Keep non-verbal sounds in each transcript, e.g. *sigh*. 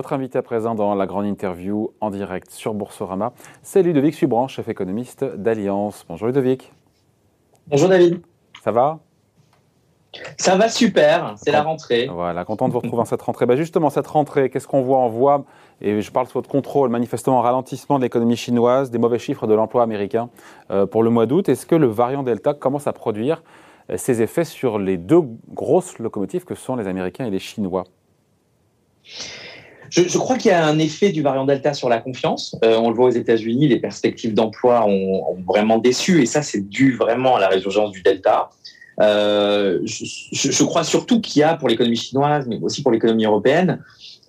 Votre invité à présent dans la grande interview en direct sur Boursorama, c'est Ludovic Subran, chef économiste d'Alliance. Bonjour Ludovic. Bonjour David. Ça va? Ça va super, c'est la rentrée. Voilà, content de vous retrouver en cette rentrée. Bah justement, cette rentrée, qu'est-ce qu'on voit? On voit, et je parle sous votre contrôle, manifestement un ralentissement de l'économie chinoise, des mauvais chiffres de l'emploi américain euh, pour le mois d'août. Est-ce que le variant Delta commence à produire euh, ses effets sur les deux grosses locomotives que sont les Américains et les Chinois? Je, crois qu'il y a un effet du variant Delta sur la confiance. Euh, on le voit aux États-Unis, les perspectives d'emploi ont, vraiment déçu, et ça, c'est dû vraiment à la résurgence du Delta. Euh, je, crois surtout qu'il y a pour l'économie chinoise, mais aussi pour l'économie européenne,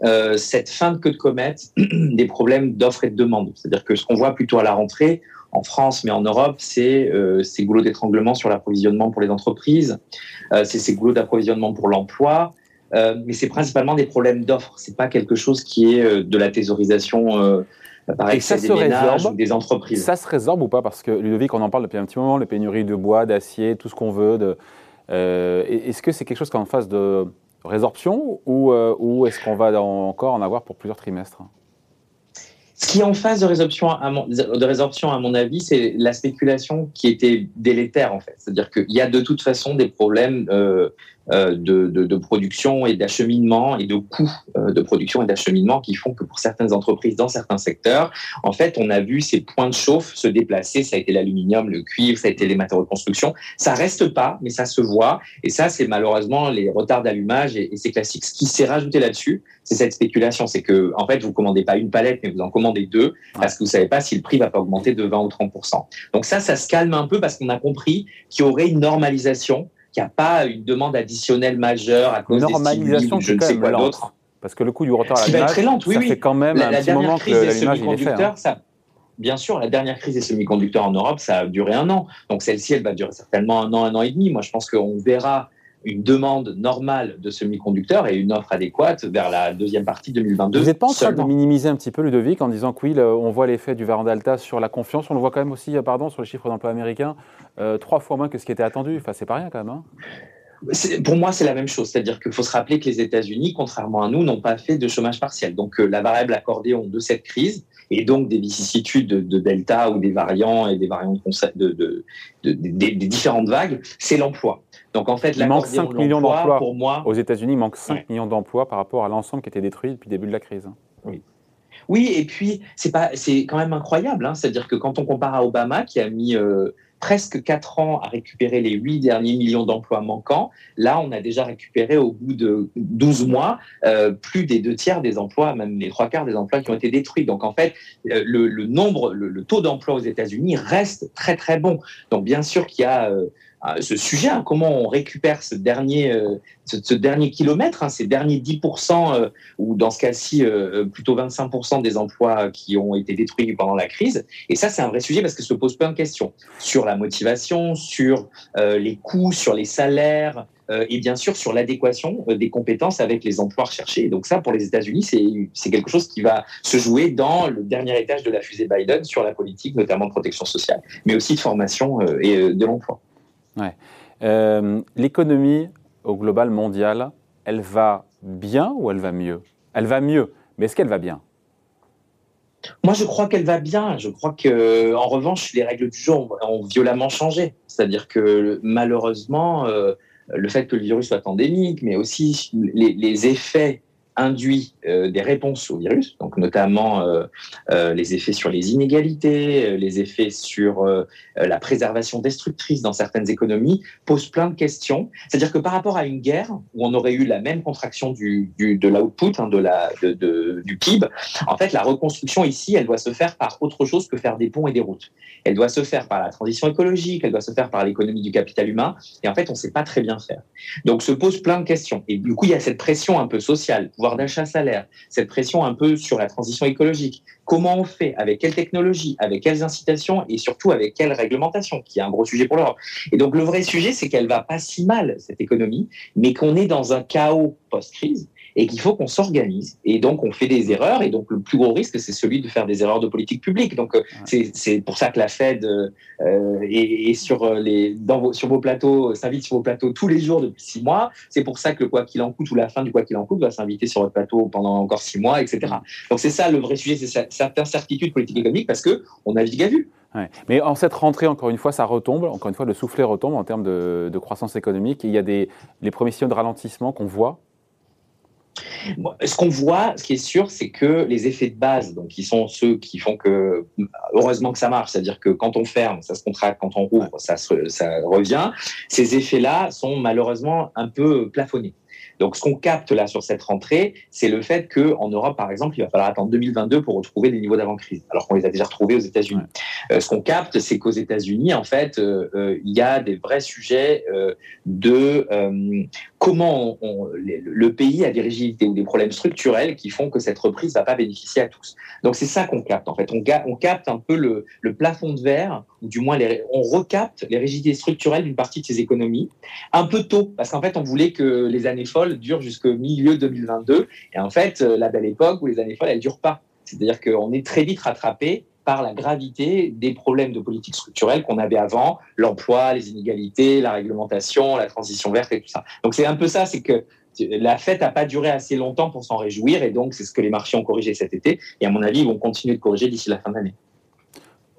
euh, cette fin de queue de comète *clears throat* des problèmes d'offres et de demande. C'est-à-dire que ce qu'on voit plutôt à la rentrée, en France, mais en Europe, c'est ces goulots d'étranglement sur l'approvisionnement pour les entreprises, c'est ces goulots d'approvisionnement pour l'emploi, euh, mais c'est principalement des problèmes d'offres. C'est pas quelque chose qui est euh, de la thésaurisation euh, par excès des ménages ou des entreprises. Ça se résorbe ou pas? Parce que Ludovic, on en parle depuis un petit moment, les pénuries de bois, d'acier, tout ce qu'on veut. De, est-ce que c'est quelque chose qui est en phase de résorption ou, ou est-ce qu'on va encore en avoir pour plusieurs trimestres? Ce qui est en phase de résorption, à mon, de résorption, à mon avis, c'est la spéculation qui était délétère, en fait. C'est-à-dire qu'il y a de toute façon des problèmes euh, euh, de, de, production et d'acheminement et de coûts euh, de production et d'acheminement qui font que pour certaines entreprises dans certains secteurs, en fait, on a vu ces points de chauffe se déplacer. Ça a été l'aluminium, le cuivre, ça a été les matériaux de construction. Ça reste pas, mais ça se voit. Et ça, c'est malheureusement les retards d'allumage et, c'est classique. Ce qui s'est rajouté là-dessus, c'est cette spéculation. C'est que, en fait, vous commandez pas une palette, mais vous en commandez deux parce que vous savez pas si le prix va pas augmenter de 20 ou 30% Donc ça, ça se calme un peu parce qu'on a compris qu'il y aurait une normalisation qu'il n'y a pas une demande additionnelle majeure à cause Normalisation des je ne sais quoi d'autre. Parce que le coût du retard à l'image, ça oui. fait quand même un petit moment que l'image est fait. Hein. Ça, bien sûr, la dernière crise des semi-conducteurs en Europe, ça a duré un an. Donc celle-ci, elle va durer certainement un an, un an et demi. Moi, je pense qu'on verra une demande normale de semi-conducteurs et une offre adéquate vers la deuxième partie 2022. Vous n'êtes pas en train de minimiser un petit peu, Ludovic, en disant que oui, on voit l'effet du variant Delta sur la confiance. On le voit quand même aussi, euh, pardon, sur les chiffres d'emploi américains, euh, trois fois moins que ce qui était attendu. Enfin, c'est pas rien quand même. Hein pour moi, c'est la même chose. C'est-à-dire qu'il faut se rappeler que les États-Unis, contrairement à nous, n'ont pas fait de chômage partiel. Donc, euh, la variable accordéon de cette crise et donc des vicissitudes de, Delta ou des variants et des variants de, de, des différentes vagues, c'est l'emploi. Donc, en fait, il manque 5 millions d'emplois pour moi. Aux États-Unis, il manque 5 millions d'emplois par rapport à l'ensemble qui était détruit depuis le début de la crise. Oui. Oui, et puis c'est pas, c'est quand même incroyable. Hein. C'est-à-dire que quand on compare à Obama, qui a mis euh, presque 4 ans à récupérer les 8 derniers millions d'emplois manquants. Là, on a déjà récupéré au bout de 12 mois euh, plus des deux tiers des emplois, même les trois quarts des emplois qui ont été détruits. Donc en fait, euh, le, nombre, le, taux d'emploi aux États-Unis reste très très bon. Donc bien sûr qu'il y a euh, ce sujet, hein, comment on récupère ce dernier, euh, ce, dernier kilomètre, hein, ces derniers 10%, euh, ou dans ce cas-ci, euh, plutôt 25% des emplois qui ont été détruits pendant la crise. Et ça, c'est un vrai sujet parce que se pose plein de questions sur la motivation, sur les coûts, sur les salaires, et bien sûr sur l'adéquation des compétences avec les emplois recherchés. donc ça, pour les États-Unis, c'est quelque chose qui va se jouer dans le dernier étage de la fusée Biden sur la politique, notamment de protection sociale, mais aussi de formation et de l'emploi. Euh, l'économie au global mondial, elle va bien ou elle va mieux? Elle va mieux, mais est-ce qu'elle va bien? Moi, je crois qu'elle va bien. Je crois que, en revanche, les règles du jeu ont, violemment changé. C'est-à-dire que, malheureusement, euh, le fait que le virus soit endémique, mais aussi les effets induit euh, des réponses au virus, donc notamment euh, euh, les effets sur les inégalités, les effets sur la préservation destructrice dans certaines économies, posent plein de questions. C'est-à-dire que par rapport à une guerre où on aurait eu la même contraction du, de l'output, hein, de la, de, du PIB, en fait, la reconstruction ici, elle doit se faire par autre chose que faire des ponts et des routes. Elle doit se faire par la transition écologique, elle doit se faire par l'économie du capital humain, et en fait, on ne sait pas très bien faire. Donc, se posent plein de questions. Et du coup, il y a cette pression un peu sociale, pouvoir d'achat salaire, cette pression un peu sur la transition écologique. Comment on fait? Avec quelle technologie? Avec quelles incitations? Et surtout, avec quelle réglementation? Qui est un gros sujet pour l'Europe. Et donc, le vrai sujet, c'est qu'elle va pas si mal, cette économie, mais qu'on est dans un chaos post-crise et qu'il faut qu'on s'organise. Et donc, on fait des erreurs. Et donc, le plus gros risque, c'est celui de faire des erreurs de politique publique. Donc, euh, c'est pour ça que la Fed euh, est, sur, les, dans vos, sur vos plateaux, s'invite sur vos plateaux tous les jours depuis six mois. C'est pour ça que le quoi qu'il en coûte ou la fin du quoi qu'il en coûte va s'inviter sur votre plateau pendant encore six mois, etc. Donc, c'est ça le vrai sujet, c'est cette incertitude politique économique parce qu'on navigue à vue. Mais en cette rentrée, encore une fois, ça retombe. Encore une fois, le soufflet retombe en termes de, croissance économique. il y a des, les premiers signaux de ralentissement qu'on voit. Ce qu'on voit, ce qui est sûr, c'est que les effets de base, donc qui sont ceux qui font que, heureusement que ça marche, c'est-à-dire que quand on ferme, ça se contracte, quand on rouvre, ça, ça revient. Ces effets-là sont malheureusement un peu plafonnés. Donc, ce qu'on capte là sur cette rentrée, c'est le fait qu'en Europe, par exemple, il va falloir attendre 2022 pour retrouver des niveaux d'avant-crise, alors qu'on les a déjà retrouvés aux États-Unis. Euh, ce qu'on capte, c'est qu'aux États-Unis, en fait, euh, euh, il y a des vrais sujets de comment le pays a des rigidités ou des problèmes structurels qui font que cette reprise ne va pas bénéficier à tous. Donc, c'est ça qu'on capte, en fait. On, on, capte un peu le, plafond de verre, ou du moins, on recapte les rigidités structurelles d'une partie de ces économies, un peu tôt, parce qu'en fait, on voulait que les années folles dure jusqu'au milieu 2022. Et en fait, euh, la belle époque où les années folles, elles ne durent pas. C'est-à-dire qu'on est très vite rattrapé par la gravité des problèmes de politique structurelle qu'on avait avant, l'emploi, les inégalités, la réglementation, la transition verte et tout ça. Donc c'est un peu ça, c'est que la fête n'a pas duré assez longtemps pour s'en réjouir et donc c'est ce que les marchés ont corrigé cet été et à mon avis ils vont continuer de corriger d'ici la fin de l'année.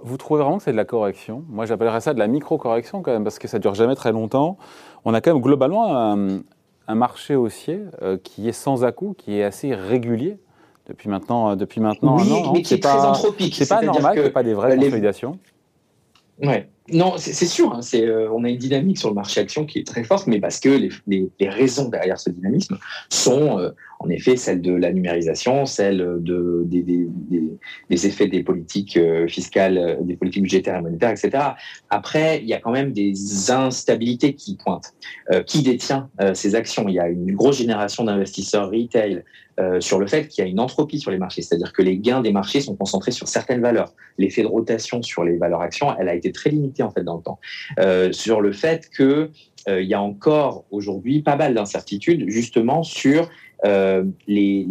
Vous trouvez vraiment que c'est de la correction? Moi j'appellerais ça de la micro-correction quand même parce que ça dure jamais très longtemps. On a quand même globalement un, un marché haussier euh, qui est sans à-coups, qui est assez régulier depuis maintenant, euh, depuis maintenant un an. mais qui est, très anthropique. C'est pas normal qu'il n'y ait pas des vraies consolidations. Ouais. Non, c'est sûr. Hein, euh, on a une dynamique sur le marché action qui est très forte, mais parce que les, raisons derrière ce dynamisme sont euh, en effet celles de la numérisation, celles de, des, effets des politiques euh, fiscales, des politiques budgétaires et monétaires, etc. Après, il y a quand même des instabilités qui pointent. qui détient ces actions Il y a une grosse génération d'investisseurs retail euh, sur le fait qu'il y a une entropie sur les marchés, c'est-à-dire que les gains des marchés sont concentrés sur certaines valeurs. L'effet de rotation sur les valeurs actions, elle a été très limitée en fait dans le temps. Euh, sur le fait qu'il euh, y a encore aujourd'hui pas mal d'incertitudes justement sur les,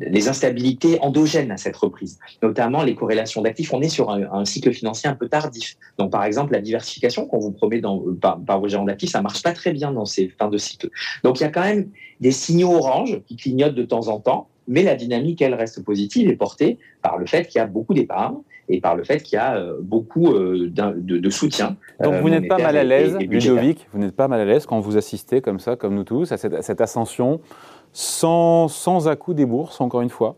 les instabilités endogènes à cette reprise, notamment les corrélations d'actifs. On est sur un, cycle financier un peu tardif. Donc, par exemple, la diversification qu'on vous promet dans, par, vos gérants d'actifs, ça marche pas très bien dans ces fins de cycle. Donc, il y a quand même des signaux orange qui clignotent de temps en temps, mais la dynamique, elle reste positive et portée par le fait qu'il y a beaucoup d'épargne et par le fait qu'il y a euh, beaucoup euh, de, soutien. Donc vous n'êtes pas mal à l'aise, Ludovic, vous n'êtes pas mal à l'aise quand vous assistez comme ça, comme nous tous, à cette ascension sans, sans à-coup des bourses, encore une fois.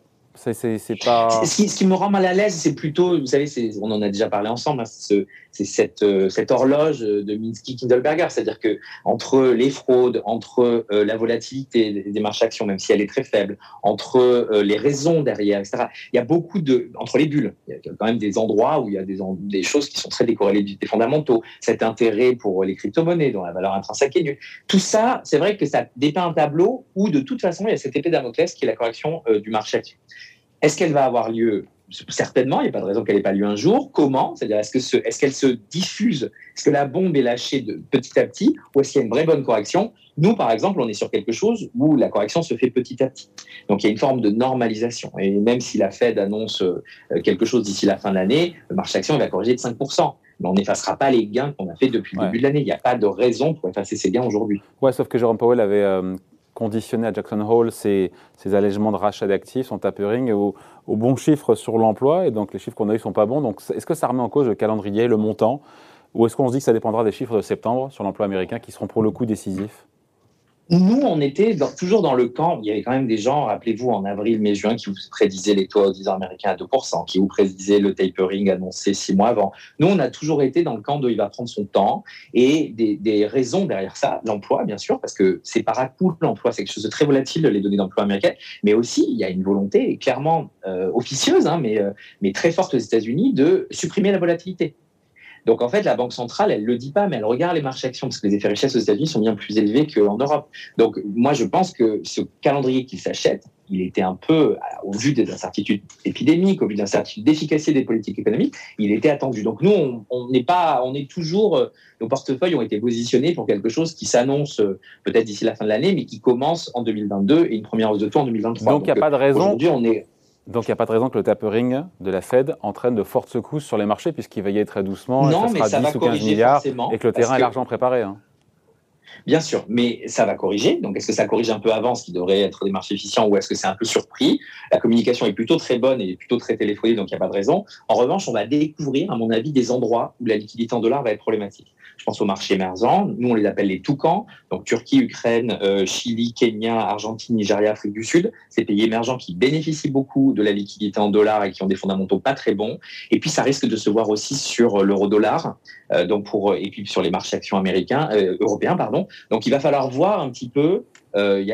Ce qui, me rend mal à l'aise, c'est plutôt, vous savez, on en a déjà parlé ensemble, hein, c'est cette, euh, horloge de Minsky-Kindelberger, c'est-à-dire que entre les fraudes, entre euh, la volatilité des, marchés actions, même si elle est très faible, entre euh, les raisons derrière, etc. Il y a beaucoup de, entre les bulles, il y a quand même des endroits où il y a des, des choses qui sont très décorrélées des fondamentaux. Cet intérêt pour les crypto-monnaies, dont la valeur intrinsèque est nulle. Tout ça, c'est vrai que ça dépeint un tableau où de toute façon il y a cette épée Damoclès qui est la correction du marché action. Est-ce qu'elle va avoir lieu? Certainement, il n'y a pas de raison qu'elle n'ait pas lieu un jour. Comment? C'est-à-dire, est-ce qu'elle se diffuse? Est-ce que la bombe est lâchée de, petit à petit? Ou est-ce qu'il y a une vraie bonne correction? Nous, par exemple, on est sur quelque chose où la correction se fait petit à petit. Donc, il y a une forme de normalisation. Et même si la Fed annonce euh, quelque chose d'ici la fin de l'année, le marché action va corriger de 5% mais on n'effacera pas les gains qu'on a fait depuis le début de l'année. Il n'y a pas de raison pour effacer ces gains aujourd'hui. Ouais, sauf que Jérôme Powell avait euh, conditionner à Jackson Hole ces, ces allègements de rachat d'actifs, son tapering au, au bon chiffre sur l'emploi, et donc les chiffres qu'on a eu sont pas bons. Donc est-ce que ça remet en cause le calendrier, le montant, ou est-ce qu'on se dit que ça dépendra des chiffres de septembre sur l'emploi américain qui seront pour le coup décisifs? Nous, on était toujours dans le camp. Il y avait quand même des gens, rappelez-vous, en avril, mai, juin, qui vous prédisaient les taux aux 10 ans américains à 2%, qui vous prédisaient le tapering annoncé six mois avant. Nous, on a toujours été dans le camp de il va prendre son temps et des, raisons derrière ça. L'emploi, bien sûr, parce que c'est par à coup l'emploi, c'est quelque chose de très volatile, les données d'emploi américaines, mais aussi il y a une volonté clairement euh, officieuse, hein, mais, euh, mais très forte aux États-Unis de supprimer la volatilité. Donc en fait, la Banque centrale, elle le dit pas, mais elle regarde les marchés actions parce que les effets richesse aux États-Unis sont bien plus élevés qu'en Europe. Donc moi, je pense que ce calendrier qu'il s'achète, il était un peu, au vu des incertitudes épidémiques, au vu des incertitudes d'efficacité des politiques économiques, il était attendu. Donc nous, on n'est pas, on est toujours, euh, nos portefeuilles ont été positionnés pour quelque chose qui s'annonce euh, peut-être d'ici la fin de l'année, mais qui commence en 2022 et une première hausse de taux en 2023. Donc il n'y a pas de raison. Aujourd'hui, on est donc il n'y a pas de raison que le tapering de la Fed entraîne de fortes secousses sur les marchés puisqu'il va y aller très doucement, non, et ça sera 10 ou 15 milliards et que le terrain est largement préparé. Hein. Bien sûr, mais ça va corriger. Donc, est-ce que ça corrige un peu avant ce qui devrait être des marchés efficients ou est-ce que c'est un peu surpris? La communication est plutôt très bonne et plutôt très téléphonique, donc il n'y a pas de raison. En revanche, on va découvrir, à mon avis, des endroits où la liquidité en dollars va être problématique. Je pense aux marchés émergents. Nous, on les appelle les toucans. Donc, Turquie, Ukraine, euh, Chili, Kenya, Argentine, Nigeria, Afrique du Sud. Ces pays émergents qui bénéficient beaucoup de la liquidité en dollars et qui ont des fondamentaux pas très bons. Et puis, ça risque de se voir aussi sur l'euro-dollar. Euh, donc pour, et puis sur les marchés actions américains, euh, européens. Pardon. Donc, il va falloir voir un petit peu. Il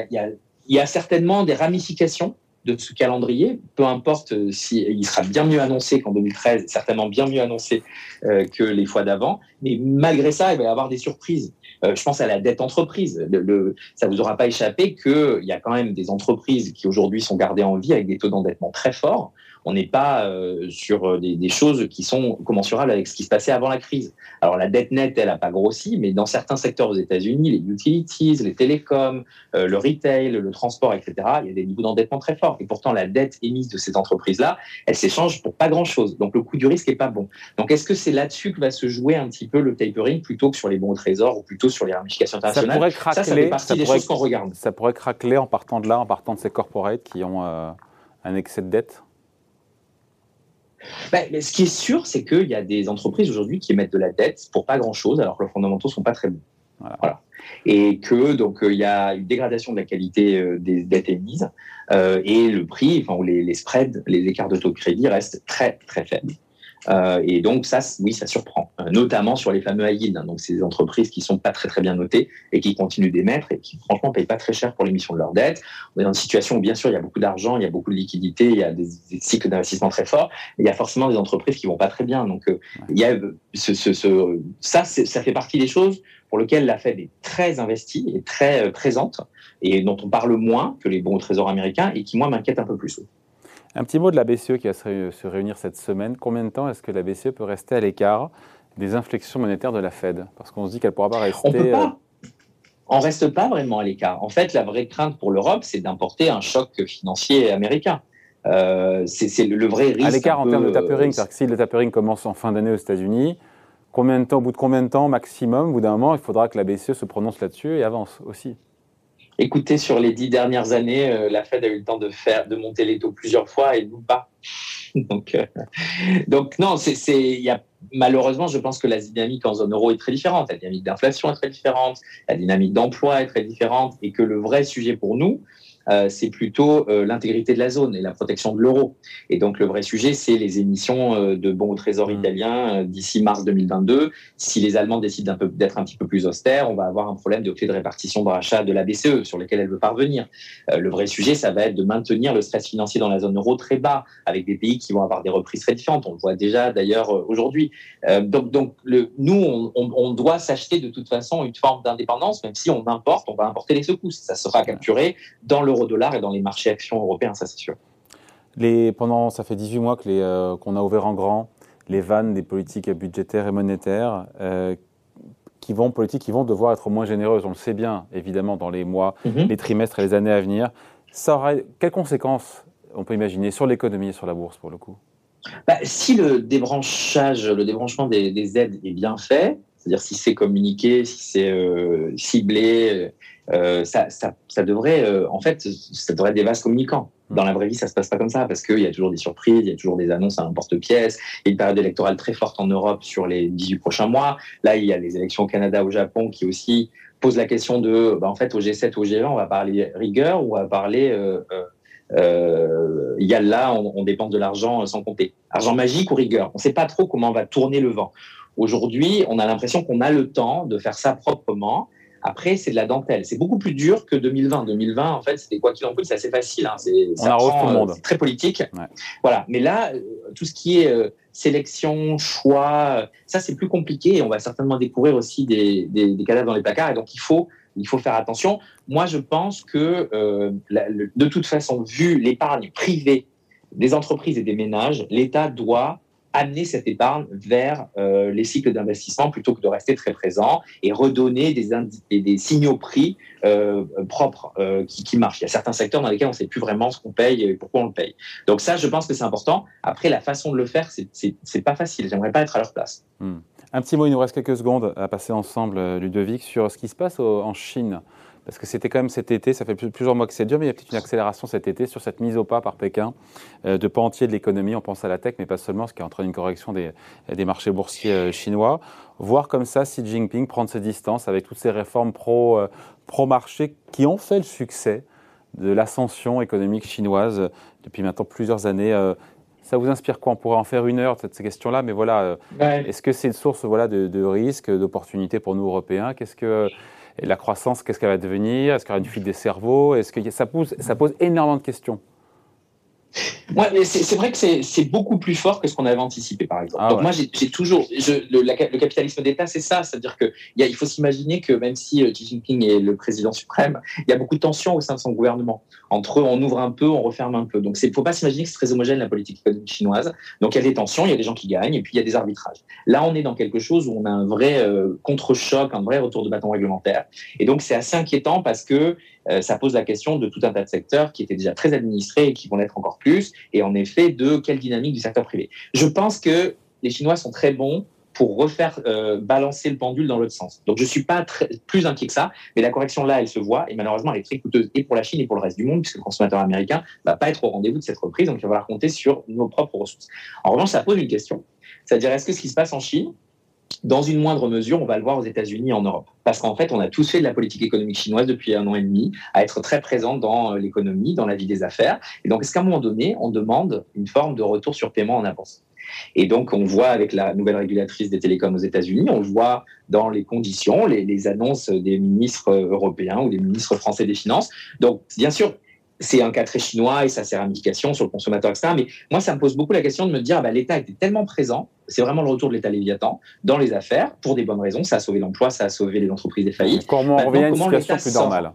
y a, certainement des ramifications de ce calendrier, peu importe euh, s'il sera bien mieux annoncé qu'en 2013, certainement bien mieux annoncé euh, que les fois d'avant, mais malgré ça, il va y avoir des surprises. Euh, je pense à la dette entreprise. Le, le, ça vous aura pas échappé qu'il y a quand même des entreprises qui aujourd'hui sont gardées en vie avec des taux d'endettement très forts on n'est pas euh, sur euh, des, choses qui sont commensurables avec ce qui se passait avant la crise. Alors la dette nette, elle n'a pas grossi, mais dans certains secteurs aux États-Unis, les utilities, les télécoms, euh, le retail, le transport, etc., il y a des niveaux d'endettement très forts. Et pourtant, la dette émise de ces entreprises-là, elle s'échange pour pas grand-chose. Donc le coût du risque n'est pas bon. Donc est-ce que c'est là-dessus que va se jouer un petit peu le tapering plutôt que sur les bons au trésor ou plutôt sur les ramifications internationales? Ça pourrait craquer. Ça, ça fait partie des choses qu'on regarde. Ça pourrait craquer en partant de là, en partant de ces corporates qui ont un excès de dette ben, ce qui est sûr, c'est qu'il y a des entreprises aujourd'hui qui émettent de la dette pour pas grand-chose, alors que leurs fondamentaux sont pas très bons. Voilà. Et que donc euh, il y a une dégradation de la qualité euh, des dettes émises euh, et le prix, enfin les, les spreads, les écarts de taux de crédit restent très très faibles. Euh, et donc ça, oui, ça surprend, euh, notamment sur les fameux high yield. Hein. donc ces entreprises qui sont pas très très bien notées et qui continuent d'émettre et qui franchement payent pas très cher pour l'émission de leurs dettes. On est dans une situation où bien sûr il y a beaucoup d'argent, il y a beaucoup de liquidités, il y a des, cycles d'investissement très forts, il y a forcément des entreprises qui vont pas très bien. Donc euh, il y a ce, ce, ce ça, ça fait partie des choses pour lesquelles la Fed est très investie et très présente et dont on parle moins que les bons au trésor américains et qui moi m'inquiètent un peu plus. Un petit mot de la BCE qui va se réunir cette semaine. Combien de temps est-ce que la BCE peut rester à l'écart des inflexions monétaires de la Fed? Parce qu'on se dit qu'elle ne pourra pas rester. On peut pas. Euh, on reste pas vraiment à l'écart. En fait, la vraie crainte pour l'Europe, c'est d'importer un choc financier américain. Euh, c'est le, vrai risque. À l'écart en termes de tapering, c'est-à-dire que si le tapering commence en fin d'année aux États-Unis, combien de temps, au bout de combien de temps maximum, au bout d'un moment, il faudra que la BCE se prononce là-dessus et avance aussi Écoutez, sur les dix dernières années, euh, la Fed a eu le temps de faire, de monter les taux plusieurs fois et nous pas. *laughs* donc, euh, donc non, c'est, y a malheureusement, je pense que la dynamique en zone euro est très différente. La dynamique d'inflation est très différente, la dynamique d'emploi est très différente, et que le vrai sujet pour nous, euh, c'est plutôt euh, l'intégrité de la zone et la protection de l'euro. Et donc le vrai sujet, c'est les émissions euh, de bons au trésor mmh. italien d'ici mars 2022. Si les Allemands décident d'être un, petit peu plus austères, on va avoir un problème de clé de répartition de rachat de la BCE sur lequel elle veut parvenir. le vrai sujet, ça va être de maintenir le stress financier dans la zone euro très bas, avec des pays qui vont avoir des reprises très différentes. On le voit déjà d'ailleurs aujourd'hui. donc, donc le, nous, on, on doit s'acheter de toute façon une forme d'indépendance, même si on importe, on va importer les secousses. Ça sera capturé dans l'euro dollar et dans les marchés actions européens, ça c'est sûr. Les, pendant, ça fait 18 mois euh, qu'on a ouvert en grand les vannes des politiques budgétaires et monétaires euh, qui vont, politiques qui vont devoir être moins généreuses. On le sait bien, évidemment, dans les mois, mhm. les trimestres et les années à venir. Ça quelles conséquences on peut imaginer sur l'économie et sur la bourse, pour le coup? Bah, Si le débranchage, le débranchement des, aides est bien fait, c'est-à-dire si c'est communiqué, si c'est euh, ciblé, euh, ça, ça, ça, devrait, euh, en fait, ça devrait être des vases communicants. Dans la vraie vie, ça se passe pas comme ça parce qu'il y a toujours des surprises, il y a toujours des annonces à n'importe-pièce. Il y a une période électorale très forte en Europe sur les 18 prochains mois. Là, il y a les élections au Canada, au Japon qui aussi posent la question de, bah, en fait, au G7 ou au G20, on va parler rigueur ou on va parler euh, euh, il y a là, on, on dépense de l'argent sans compter. Argent magique ou rigueur On ne sait pas trop comment on va tourner le vent. Aujourd'hui, on a l'impression qu'on a le temps de faire ça proprement Après, c'est de la dentelle. C'est beaucoup plus dur que 2020. 2020, en fait, c'était quoi qu'il en coûte, c'est assez facile. Hein. C'est. C'est très politique. Voilà. Mais là, tout ce qui est sélection, choix, ça c'est plus compliqué et on va certainement découvrir aussi des, des, des, cadavres dans les placards et donc il faut, il faut faire attention. Moi je pense que euh, de toute façon, vu l'épargne privée des entreprises et des ménages, l'État doit amener cette épargne vers euh, les cycles d'investissement plutôt que de rester très présent et redonner des, signaux prix euh, propres euh, qui, qui, marchent. Il y a certains secteurs dans lesquels on ne sait plus vraiment ce qu'on paye et pourquoi on le paye. Donc ça, je pense que c'est important. Après, la façon de le faire, c'est pas facile. J'aimerais pas être à leur place. Hmm. Un petit mot, il nous reste quelques secondes à passer ensemble, Ludovic, sur ce qui se passe en Chine. Parce que c'était quand même cet été, ça fait plusieurs mois que c'est dur, mais il y a peut-être une accélération cet été sur cette mise au pas par Pékin euh, de pans entiers de l'économie. On pense à la tech, mais pas seulement, ce qui entraîne une correction des, des marchés boursiers euh, chinois. Voir comme ça Xi Jinping prendre ses distances avec toutes ces réformes pro, euh, pro-marché qui ont fait le succès de l'ascension économique chinoise depuis maintenant plusieurs années. Ça vous inspire quoi? On pourrait en faire une heure de ces questions-là, mais voilà, est-ce que c'est une source voilà, de, de risques, d'opportunités pour nous Européens? Qu'est-ce que et la croissance, qu'est-ce qu'elle va devenir? Est-ce qu'il y aura une fuite des cerveaux? Est-ce que ça pose, ça pose énormément de questions Ouais, c'est vrai que c'est beaucoup plus fort que ce qu'on avait anticipé, par exemple. Ah Donc moi, j'ai toujours le, le, capitalisme d'État, c'est ça, c'est-à-dire que il faut s'imaginer que même si euh, Xi Jinping est le président suprême, il y a beaucoup de tensions au sein de son gouvernement. Entre eux, on ouvre un peu, on referme un peu. Donc il ne faut pas s'imaginer que c'est très homogène la politique économique chinoise. Donc il y a des tensions, il y a des gens qui gagnent, et puis il y a des arbitrages. Là, on est dans quelque chose où on a un vrai euh, contre-choc, un vrai retour de bâton réglementaire. Et donc c'est assez inquiétant parce que ça pose la question de tout un tas de secteurs qui étaient déjà très administrés et qui vont l'être encore plus, et en effet de quelle dynamique du secteur privé. Je pense que les Chinois sont très bons pour refaire euh, balancer le pendule dans l'autre sens. Donc je ne suis pas plus inquiet que ça, mais la correction là, elle se voit, et malheureusement, elle est très coûteuse, et pour la Chine et pour le reste du monde, puisque le consommateur américain ne va pas être au rendez-vous de cette reprise, donc il va falloir compter sur nos propres ressources. En revanche, ça pose une question, c'est-à-dire est-ce que ce qui se passe en Chine, dans une moindre mesure, on va le voir aux États-Unis et en Europe. Parce qu'en fait, on a tous fait de la politique économique chinoise depuis un an et demi, à être très présent dans euh, l'économie, dans la vie des affaires. Et donc, est-ce qu'à un moment donné, on demande une forme de retour sur paiement en avance? Et donc, on voit avec la nouvelle régulatrice des télécoms aux États-Unis, on voit dans les conditions, les, les, annonces des ministres européens ou des ministres français des Finances. Donc, bien sûr, c'est un cas très chinois et ça ses ramifications sur le consommateur, etc. Mais moi, ça me pose beaucoup la question de me dire, bah, l'État était tellement présent, c'est vraiment le retour de l'État Léviathan dans les affaires, pour des bonnes raisons, ça a sauvé l'emploi, ça a sauvé les entreprises défaillites. Comment on revient à une situation plus normale?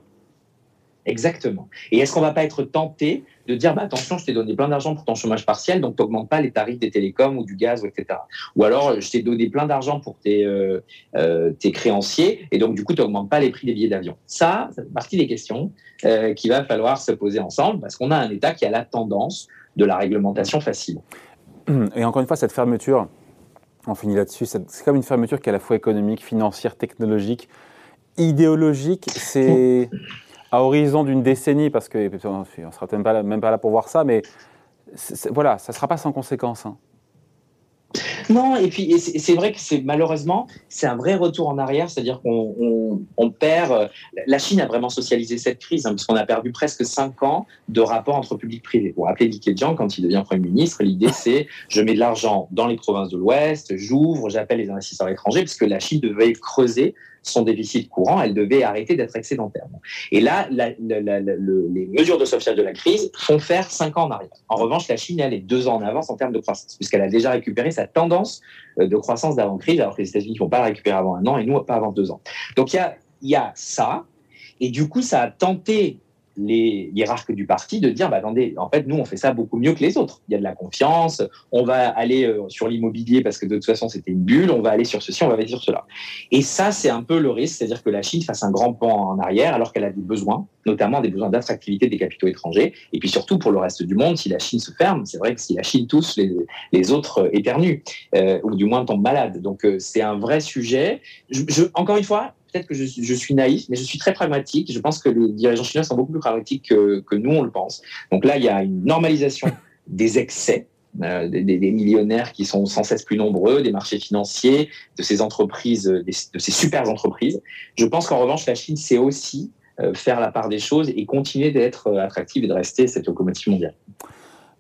Exactement. Et est-ce qu'on va pas être tenté de dire, bah, attention, je t'ai donné plein d'argent pour ton chômage partiel, donc tu n'augmentes pas les tarifs des télécoms ou du gaz, etc. Ou alors, je t'ai donné plein d'argent pour tes, euh, euh, tes créanciers, et donc du coup, tu n'augmentes pas les prix des billets d'avion. Ça, c'est partie des questions euh, qu'il va falloir se poser ensemble, parce qu'on a un État qui a la tendance de la réglementation facile. Et encore une fois, cette fermeture, on finit là-dessus, c'est comme une fermeture qui est à la fois économique, financière, technologique, idéologique. C'est à horizon d'une décennie, parce qu'on ne sera même pas, même pas là pour voir ça, mais voilà, ça ne sera pas sans conséquence. Hein. Non, et puis c'est vrai que c'est malheureusement c'est un vrai retour en arrière, c'est-à-dire qu'on on, perd. Euh, la Chine a vraiment socialisé cette crise, hein, puisqu'on a perdu presque cinq ans de rapport entre public-privé. Pour rappeler Li Keqiang, quand il devient premier ministre, l'idée c'est je mets de l'argent dans les provinces de l'Ouest, j'ouvre, j'appelle les investisseurs étrangers, puisque la Chine devait creuser son déficit courant, elle devait arrêter d'être excédentaire. Et là, les mesures de sauvetage de la crise font faire cinq ans en arrière. En revanche, la Chine, elle est deux ans en avance en termes de croissance, puisqu'elle a déjà récupéré sa tendance euh, de croissance d'avant-crise, alors que les États-Unis ne vont pas la récupérer avant un an et nous, pas avant deux ans. Donc il y a ça, et du coup, ça a tenté les hiérarques du parti de dire bah, attendez, en fait, nous, on fait ça beaucoup mieux que les autres. Il y a de la confiance, on va aller euh, sur l'immobilier parce que de toute façon, c'était une bulle, on va aller sur ceci, on va aller sur cela. Et ça, c'est un peu le risque, c'est-à-dire que la Chine fasse un grand pan en arrière alors qu'elle a des besoins, notamment des besoins d'attractivité des capitaux étrangers. Et puis surtout, pour le reste du monde, si la Chine se ferme, c'est vrai que si la Chine tousse, les, les autres éternuent, euh, ou du moins tombent malades. Donc, euh, c'est un vrai sujet. je, encore une fois, peut-être que je, suis naïf, mais je suis très pragmatique. Je pense que les dirigeants chinois sont beaucoup plus pragmatiques que, nous, on le pense. Donc là, il y a une normalisation *laughs* des excès. Euh, des, millionnaires qui sont sans cesse plus nombreux, des marchés financiers, de ces entreprises, de ces super entreprises. Je pense qu'en revanche, la Chine sait aussi euh, faire la part des choses et continuer d'être euh, attractive et de rester cette locomotive mondiale.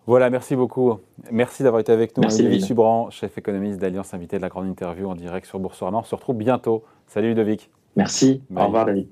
Voilà, merci beaucoup. Merci d'avoir été avec nous. Merci Subran, chef économiste d'Alliance, invité de la grande interview en direct sur Boursorama. On se retrouve bientôt. Salut Ludovic. Merci. Au revoir, David.